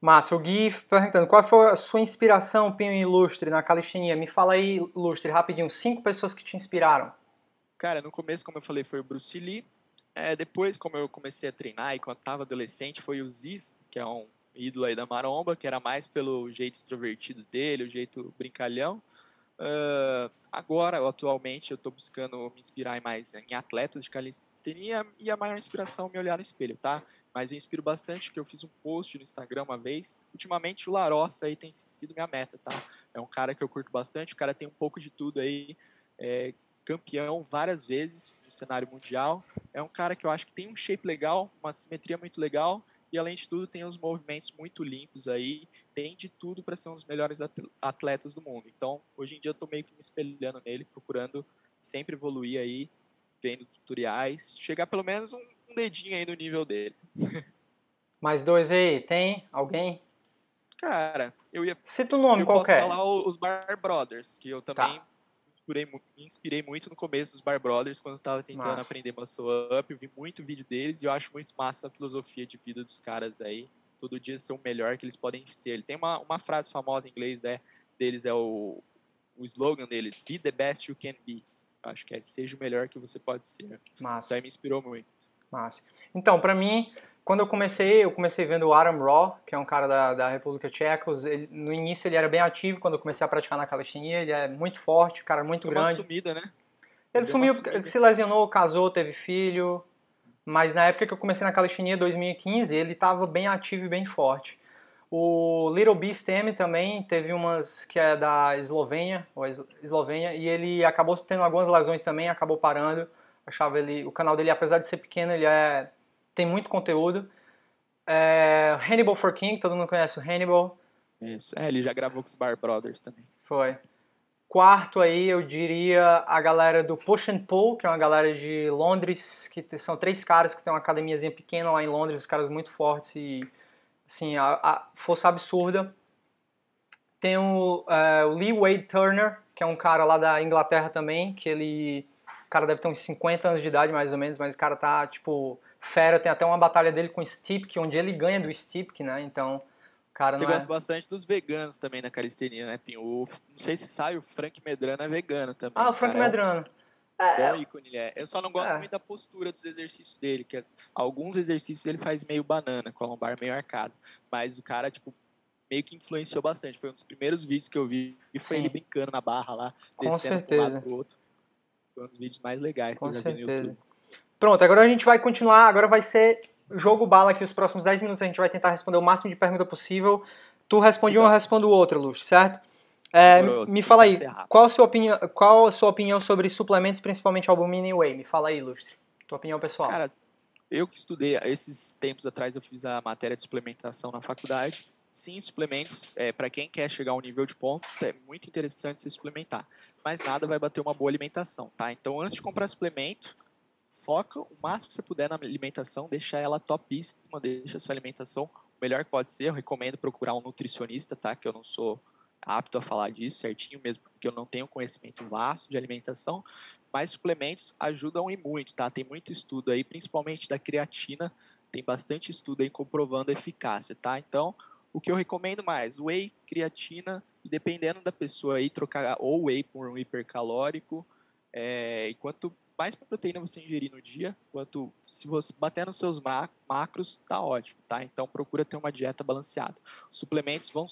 Massa, o Gui perguntando, qual foi a sua inspiração, Pinho Ilustre, na calistenia? Me fala aí, Ilustre, rapidinho, cinco pessoas que te inspiraram. Cara, no começo, como eu falei, foi o Bruce Lee. É, depois, como eu comecei a treinar e quando estava adolescente, foi o Ziz, que é um ídolo aí da maromba, que era mais pelo jeito extrovertido dele, o jeito brincalhão. Uh, agora, atualmente, eu estou buscando me inspirar mais em atletas de calistenia e a maior inspiração é me olhar no espelho, tá? mas eu inspiro bastante, porque eu fiz um post no Instagram uma vez. Ultimamente o Larossa aí tem sido minha meta, tá? É um cara que eu curto bastante, o cara tem um pouco de tudo aí, é campeão várias vezes no cenário mundial. É um cara que eu acho que tem um shape legal, uma simetria muito legal e além de tudo tem os movimentos muito limpos aí, tem de tudo para ser um dos melhores atletas do mundo. Então, hoje em dia eu tô meio que me espelhando nele, procurando sempre evoluir aí, vendo tutoriais, chegar pelo menos um, um dedinho aí no nível dele. [LAUGHS] Mais dois aí, tem alguém? Cara, eu ia. Cita o nome eu qualquer. posso falar os Bar Brothers, que eu também Tá. Inspirei, me inspirei muito no começo dos Bar Brothers, quando eu tava tentando Massa. aprender Muscle Up. Eu vi muito vídeo deles e eu acho muito massa a filosofia de vida dos caras aí. Todo dia ser o melhor que eles podem ser. Ele tem uma, uma frase famosa em inglês né, deles, é o, o slogan dele: Be the best you can be. Eu acho que é seja o melhor que você pode ser. Isso Massa. aí me inspirou muito. Massa. Então, pra mim, quando eu comecei, eu comecei vendo o Adam Raw, que é um cara da, da República Tcheca. Ele- no início ele era bem ativo, quando eu comecei a praticar na calistenia, ele é muito forte, cara muito Deu uma grande. sumida, né? Ele deu sumiu, uma sumida. se lesionou, casou, teve filho. Mas na época que eu comecei na calistenia, 2015, ele estava bem ativo e bem forte. O Little Beast M também teve umas que é da Eslovênia, ou Es- Eslovênia, e ele acabou tendo algumas lesões também, acabou parando. Achava ele, o canal dele, apesar de ser pequeno, ele é tem muito conteúdo. É, Hannibal for King, todo mundo conhece o Hannibal. Isso. É, ele já gravou com os Bar Brothers também. Foi. Quarto aí, eu diria a galera do Push and Pull, que é uma galera de Londres, que são três caras que tem uma academiazinha pequena lá em Londres, os caras muito fortes e, assim, a, a força absurda. Tem o, é, o Lee Wade Turner, que é um cara lá da Inglaterra também, que ele, o cara deve ter uns 50 anos de idade mais ou menos, mas o cara tá, tipo, fera, tem até uma batalha dele com o Stipk, onde ele ganha do Stipk, né, então, o cara Você não é... gosta bastante dos veganos também na calistenia, né, Pinho? O- não sei se sabe, o Frank Medrano é vegano também. Ah, o Frank cara, é um Medrano. bom ícone ele é. Eu só não gosto É. muito da postura dos exercícios dele, que as- alguns exercícios ele faz meio banana, com a lombar meio arcada. Mas o cara, tipo, meio que influenciou bastante. Foi um dos primeiros vídeos que eu vi e foi Sim. ele brincando na barra lá, Com descendo para um lado certeza. pro outro. Foi um dos vídeos mais legais Com que eu já vi no certeza. YouTube. Pronto, agora a gente vai continuar. Agora vai ser jogo bala aqui. Os próximos 10 minutos a gente vai tentar responder o máximo de pergunta possível. Tu responde uma, eu respondo outra, Luz, certo? É, me fala aí, qual a, sua opinião, qual a sua opinião sobre suplementos, principalmente albumina e whey? Me fala aí, Lustre. Tua opinião pessoal. Cara, eu que estudei, esses tempos atrás eu fiz a matéria de suplementação na faculdade. Sim, suplementos, é, para quem quer chegar a um nível de ponto, é muito interessante se suplementar. Mas nada vai bater uma boa alimentação, tá? Então, antes de comprar suplemento, foca o máximo que você puder na alimentação, deixa ela topíssima, deixa a sua alimentação o melhor que pode ser. Eu recomendo procurar um nutricionista, tá? Que eu não sou apto a falar disso certinho, mesmo porque eu não tenho conhecimento vasto de alimentação, mas suplementos ajudam e muito, tá? Tem muito estudo aí, principalmente da creatina, tem bastante estudo aí comprovando a eficácia, tá? Então, o que eu recomendo mais, whey, creatina, e dependendo da pessoa aí, trocar ou whey por um hipercalórico, é, e quanto mais proteína você ingerir no dia, quanto se você bater nos seus ma- macros, tá ótimo, tá? Então procura ter uma dieta balanceada. Os suplementos vão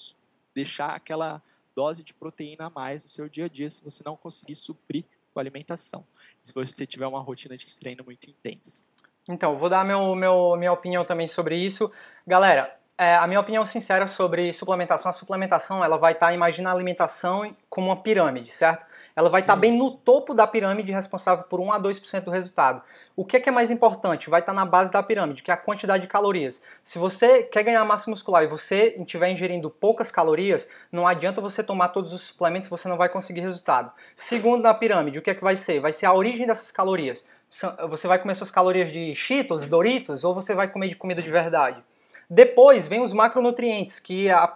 deixar aquela dose de proteína a mais no seu dia a dia se você não conseguir suprir com a alimentação. Se você tiver uma rotina de treino muito intensa. Então, vou dar meu, meu, minha opinião também sobre isso. Galera, é, a minha opinião sincera sobre suplementação, a suplementação ela vai estar, imagina a alimentação como uma pirâmide, certo? Ela vai estar bem no topo da pirâmide, responsável por 1 a 2% do resultado. O que é, que é mais importante? Vai estar na base da pirâmide, que é a quantidade de calorias. Se você quer ganhar massa muscular e você estiver ingerindo poucas calorias, não adianta você tomar todos os suplementos, você não vai conseguir resultado. Segundo na pirâmide, o que é que vai ser? Vai ser a origem dessas calorias. Você vai comer suas calorias de Cheetos, Doritos, ou você vai comer de comida de verdade? Depois vem os macronutrientes, que a-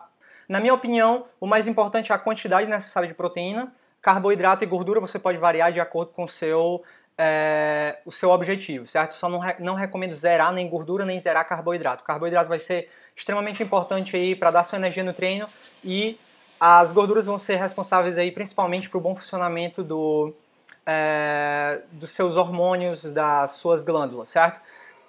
na minha opinião, o mais importante é a quantidade necessária de proteína, carboidrato e gordura você pode variar de acordo com o seu, é, o seu objetivo, certo? Só não, re- não recomendo zerar nem gordura nem zerar carboidrato. Carboidrato vai ser extremamente importante aí para dar sua energia no treino e as gorduras vão ser responsáveis aí principalmente para o bom funcionamento do, é, dos seus hormônios, das suas glândulas, certo?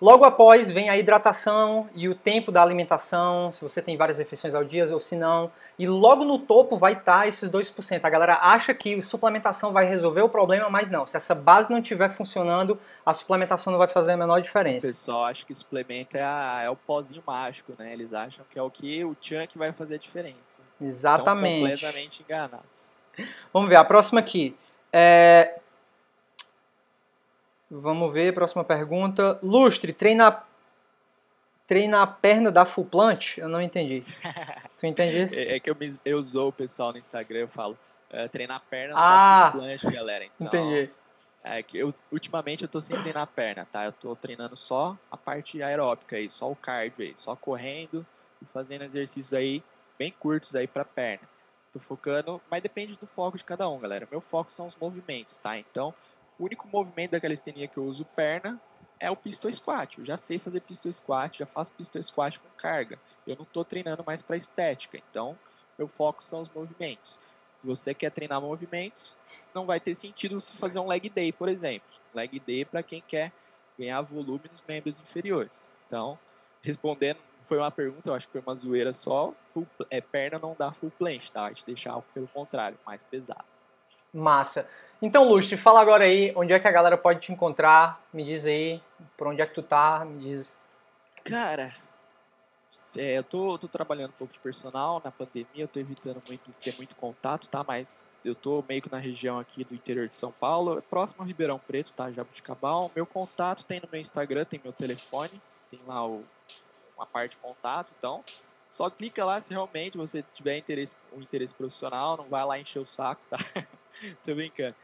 Logo após vem a hidratação e o tempo da alimentação, se você tem várias refeições ao dia ou se não. E logo no topo vai estar esses 2%. A galera acha que suplementação vai resolver o problema, mas não. Se essa base não estiver funcionando, a suplementação não vai fazer a menor O diferença. pessoal acha que suplemento é, a- é o pozinho mágico, né? Eles acham que é o que o chunk vai fazer a diferença. Estão Exatamente. completamente enganados. Vamos ver, a próxima aqui. É... Vamos ver, próxima pergunta. Lustre, treina, treina a perna da full plant? Eu não entendi. [LAUGHS] Tu entende isso? É, é que eu, me, eu usou o pessoal no Instagram, eu falo, é, treinar a perna Ah, tá full plant, galera. Então, Entendi. É que eu, ultimamente eu tô sem treinar a perna, tá? Eu tô treinando só a parte aeróbica aí, só o cardio aí, só correndo e fazendo exercícios aí bem curtos aí pra perna. Tô focando, mas depende do foco de cada um, galera. Meu foco são os movimentos, tá? Então, o único movimento da calistenia que eu uso perna é o pistol squat. Eu já sei fazer pistol squat, já faço pistol squat com carga. Eu não tô treinando mais pra estética, então meu foco são os movimentos. Se você quer treinar movimentos, não vai ter sentido se fazer um leg day, por exemplo. Leg day para quem quer ganhar volume nos membros inferiores. Então, respondendo, foi uma pergunta, eu acho que foi uma zoeira só. Full, é, perna não dá full planche, tá? Vai te deixar, pelo contrário, mais pesado. Massa. Então, Lustre, fala agora aí onde é que a galera pode te encontrar. Me diz aí por onde é que tu tá. Me diz. Cara, é, eu tô, tô trabalhando um pouco de personal na pandemia, eu tô evitando muito ter muito contato, tá? Mas eu tô meio que na região aqui do interior de São Paulo, próximo a Ribeirão Preto, tá? Jabuticabal. Meu contato tem no meu Instagram, tem meu telefone, tem lá o, uma parte de contato, então só clica lá se realmente você tiver interesse, um interesse profissional, não vai lá encher o saco, tá? [LAUGHS] [LAUGHS] tô brincando.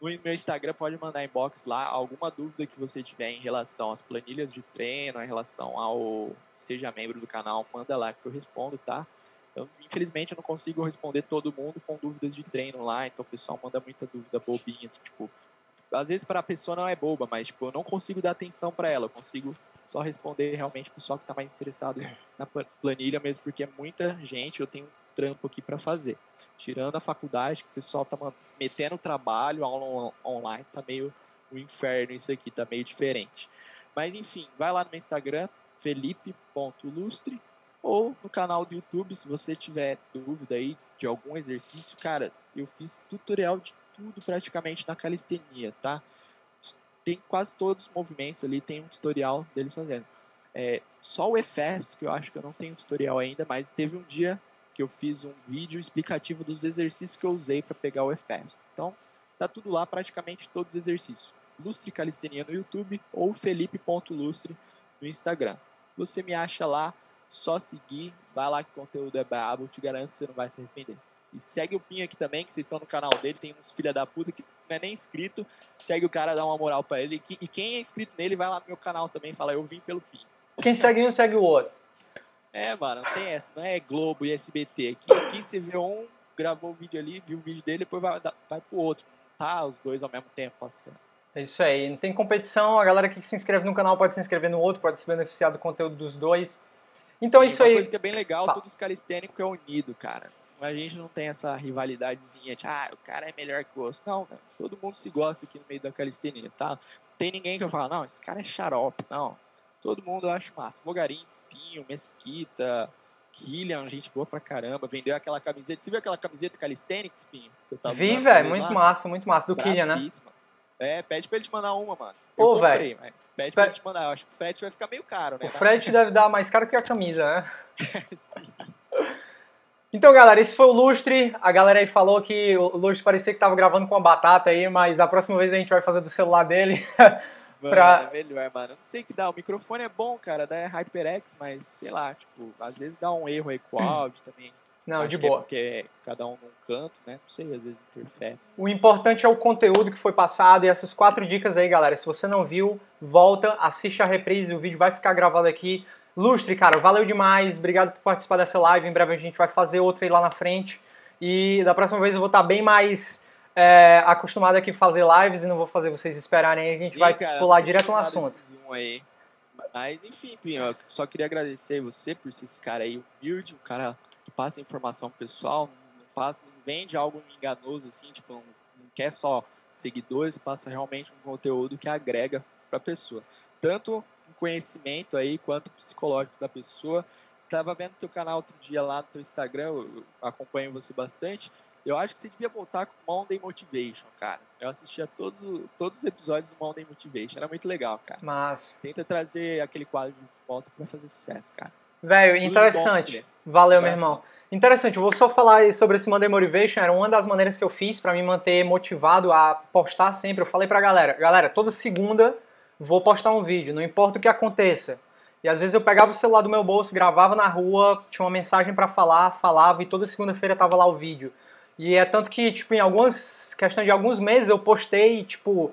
No meu Instagram pode mandar inbox lá alguma dúvida que você tiver em relação às planilhas de treino, em relação ao seja membro do canal, manda lá que eu respondo, tá? Eu, infelizmente eu não consigo responder todo mundo com dúvidas de treino lá, então o pessoal manda muita dúvida bobinha, assim, tipo, às vezes para a pessoa não é boba, mas tipo, eu não consigo dar atenção para ela, eu consigo só responder realmente o pessoal que está mais interessado na pla- planilha mesmo, porque é muita gente, eu tenho trampo aqui para fazer. Tirando a faculdade, que o pessoal tá metendo trabalho, aula on- online, tá meio o inferno isso aqui, tá meio diferente. Mas enfim, vai lá no meu Instagram, felipe.lustre, ou no canal do YouTube, se você tiver dúvida aí de algum exercício, cara, eu fiz tutorial de tudo praticamente na calistenia, tá? Tem quase todos os movimentos ali, tem um tutorial deles fazendo. É, só o EFES, que eu acho que eu não tenho tutorial ainda, mas teve um dia que eu fiz um vídeo explicativo dos exercícios que eu usei para pegar o EFES. Então, tá tudo lá, praticamente todos os exercícios. Lustre Calistenia no YouTube ou felipe.lustre no Instagram. Você me acha lá, só seguir, vai lá que o conteúdo é brabo, te garanto que você não vai se arrepender. E segue o Pinho aqui também, que vocês estão no canal dele, tem uns filha da puta que não é nem inscrito, segue o cara, dá uma moral pra ele. E E quem é inscrito nele, vai lá no meu canal também, fala, eu vim pelo Pinho. Quem segue um, segue o outro. É, mano, não tem essa, não é Globo e SBT aqui. Aqui você vê um, gravou o vídeo ali, viu o vídeo dele, depois vai, vai pro outro. Tá os dois ao mesmo tempo passando. É isso aí. Não tem competição. A galera que se inscreve no canal pode se inscrever no outro, pode se beneficiar do conteúdo dos dois. Então é Sim, isso uma aí. coisa que é bem legal, Fala. todos os calistênicos é unido, cara. A gente não tem essa rivalidadezinha de, ah, o cara é melhor que o outro. Não, cara, todo mundo se gosta aqui no meio da calistenia, tá? Não tem ninguém que eu falo, não, esse cara é xarope. Não, todo mundo eu acho massa. Mogarim, Espinho, Mesquita, Killian, gente boa pra caramba. Vendeu aquela camiseta. Você viu aquela camiseta calistênica, Espinho? Que eu tava Vi, velho. Muito lá? massa, muito massa. Do Killian, né? É, pede pra ele te mandar uma, mano. Pô, eu comprei, mas pede Espero- pra ele te mandar. Eu acho que o frete vai ficar meio caro, né? O frete deve dar mais caro que a camisa, né? [LAUGHS] [LAUGHS] Sim. Então, galera, esse foi o Lustre. A galera aí falou que o Lustre parecia que tava gravando com a batata aí, mas da próxima vez a gente vai fazer do celular dele. [LAUGHS] Mano, Pra- é melhor, mano. Eu não sei o que dá. O microfone é bom, cara, da HyperX, mas sei lá, tipo, às vezes dá um erro aí com o áudio também. Não, Acho de que é boa. porque cada um num canto, né? Não sei, às vezes interfere. O importante é o conteúdo que foi passado e essas quatro dicas aí, galera. Se você não viu, volta, assiste a reprise, o vídeo vai ficar gravado aqui. Lustre, cara, valeu demais. Obrigado por participar dessa live. Em breve a gente vai fazer outra aí lá na frente. E da próxima vez eu vou estar bem mais é, acostumado aqui a fazer lives e não vou fazer vocês esperarem aí. A gente Sim, vai cara, pular direto no assunto. aí. Mas, enfim, Pinho, eu só queria agradecer você por ser esse cara aí humilde, um cara que passa informação pessoal, não, passa, não vende algo enganoso, assim, tipo, não, não quer só seguidores, passa realmente um conteúdo que agrega pra pessoa. Tanto um conhecimento aí quanto psicológico da pessoa. Tava vendo teu canal outro dia lá no teu Instagram, eu acompanho você bastante. Eu acho que você devia voltar com Monday Motivation, cara. Eu assistia todos, todos os episódios do Monday Motivation. Era muito legal, cara. Mas. Tenta trazer aquele quadro de volta pra fazer sucesso, cara. Velho, interessante. Valeu, meu irmão. Interessante, eu vou só falar sobre esse Monday Motivation. Era uma das maneiras que eu fiz para me manter motivado a postar sempre. Eu falei pra galera: galera, toda segunda vou postar um vídeo, não importa o que aconteça. E às vezes eu pegava o celular do meu bolso, gravava na rua, tinha uma mensagem para falar, falava e toda segunda-feira tava lá o vídeo. E é tanto que, tipo, em algumas questões de alguns meses eu postei, tipo,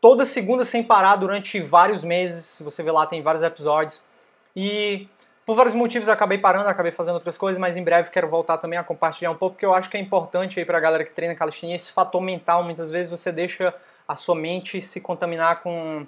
toda segunda sem parar durante vários meses. Você vê lá, tem vários episódios. E por vários motivos eu acabei parando, acabei fazendo outras coisas, mas em breve quero voltar também a compartilhar um pouco, porque eu acho que é importante aí pra galera que treina calistenia esse fator mental. Muitas vezes você deixa a sua mente se contaminar com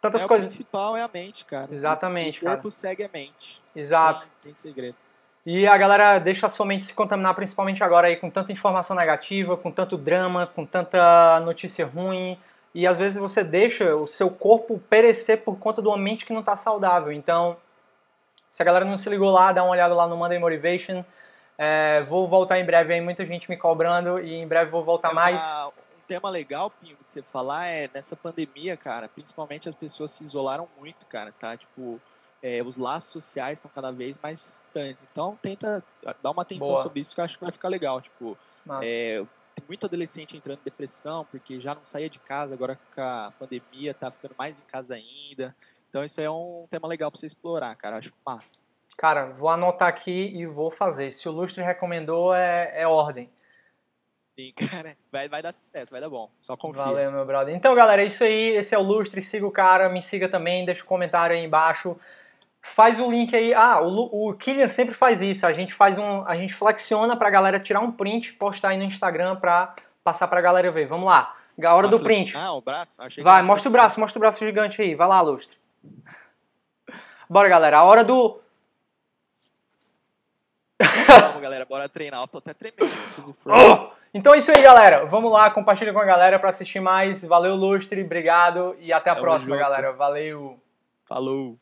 tantas é, coisas. O principal é a mente, cara. Exatamente, o corpo cara. segue a mente. Exato. Tem, tem segredo. E a galera deixa a sua mente se contaminar, principalmente agora aí com tanta informação negativa, com tanto drama, com tanta notícia ruim. E às vezes você deixa o seu corpo perecer por conta de uma mente que não está saudável. Então, se a galera não se ligou lá, dá uma olhada lá no Monday Motivation. É, vou voltar em breve aí, muita gente me cobrando e em breve vou voltar É mais. uma- um tema legal, Pinho, de você falar é nessa pandemia, cara, principalmente as pessoas se isolaram muito, cara, tá? Tipo, é, os laços sociais estão cada vez mais distantes. Então, tenta dar uma atenção Boa. sobre isso que eu acho que vai ficar legal. Tipo, é, tem muito adolescente entrando em depressão porque já não saía de casa, agora com a pandemia tá ficando mais em casa ainda. Então, isso aí é um tema legal pra você explorar, cara. Eu acho massa. Cara, vou anotar aqui e vou fazer. Se o Lustre recomendou, é, é ordem. Sim, [LAUGHS] cara, vai, vai dar sucesso, vai dar bom. Só confia. Valeu, meu brother. Então, galera, é isso aí. Esse é o Lustre. Siga o cara, me siga também. Deixa o comentário aí embaixo. Faz o link aí. Ah, o, o Killian sempre faz isso. A gente faz um. A gente flexiona pra galera tirar um print e postar aí no Instagram pra passar pra galera ver. Vamos lá. A hora Uma do print. Ah, o braço? Achei Vai, mostra o braço, mostra o braço gigante aí. Vai lá, Lustre. Bora, galera. A hora do. Vamos, galera, bora treinar. Eu tô até tremendo. [LAUGHS] Oh! Então é isso aí, galera. Vamos lá, compartilha com a galera pra assistir mais. Valeu, Lustre. Obrigado. E até a Tamo próxima, junto. galera. Valeu. Falou.